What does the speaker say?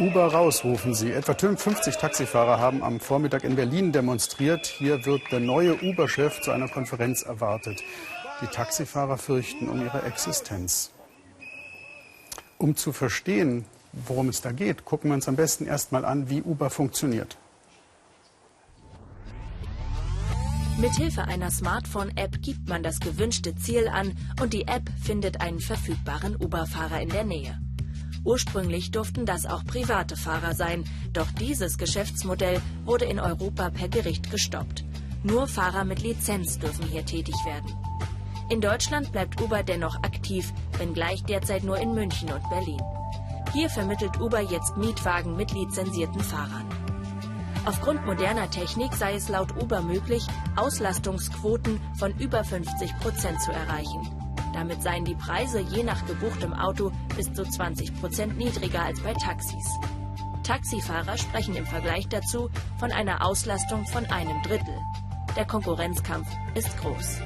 Uber raus, rufen sie. Etwa 50 Taxifahrer haben am Vormittag in Berlin demonstriert. Hier wird der neue Uber-Chef zu einer Konferenz erwartet. Die Taxifahrer fürchten um ihre Existenz. Um zu verstehen, worum es da geht, gucken wir uns am besten erstmal an, wie Uber funktioniert. Mithilfe einer Smartphone-App gibt man das gewünschte Ziel an und die App findet einen verfügbaren Uber-Fahrer in der Nähe. Ursprünglich durften das auch private Fahrer sein, doch dieses Geschäftsmodell wurde in Europa per Gericht gestoppt. Nur Fahrer mit Lizenz dürfen hier tätig werden. In Deutschland bleibt Uber dennoch aktiv, wenngleich derzeit nur in München und Berlin. Hier vermittelt Uber jetzt Mietwagen mit lizenzierten Fahrern. Aufgrund moderner Technik sei es laut Uber möglich, Auslastungsquoten von über 50 Prozent zu erreichen. Damit seien die Preise je nach gebuchtem Auto bis zu 20 Prozent niedriger als bei Taxis. Taxifahrer sprechen im Vergleich dazu von einer Auslastung von einem Drittel. Der Konkurrenzkampf ist groß.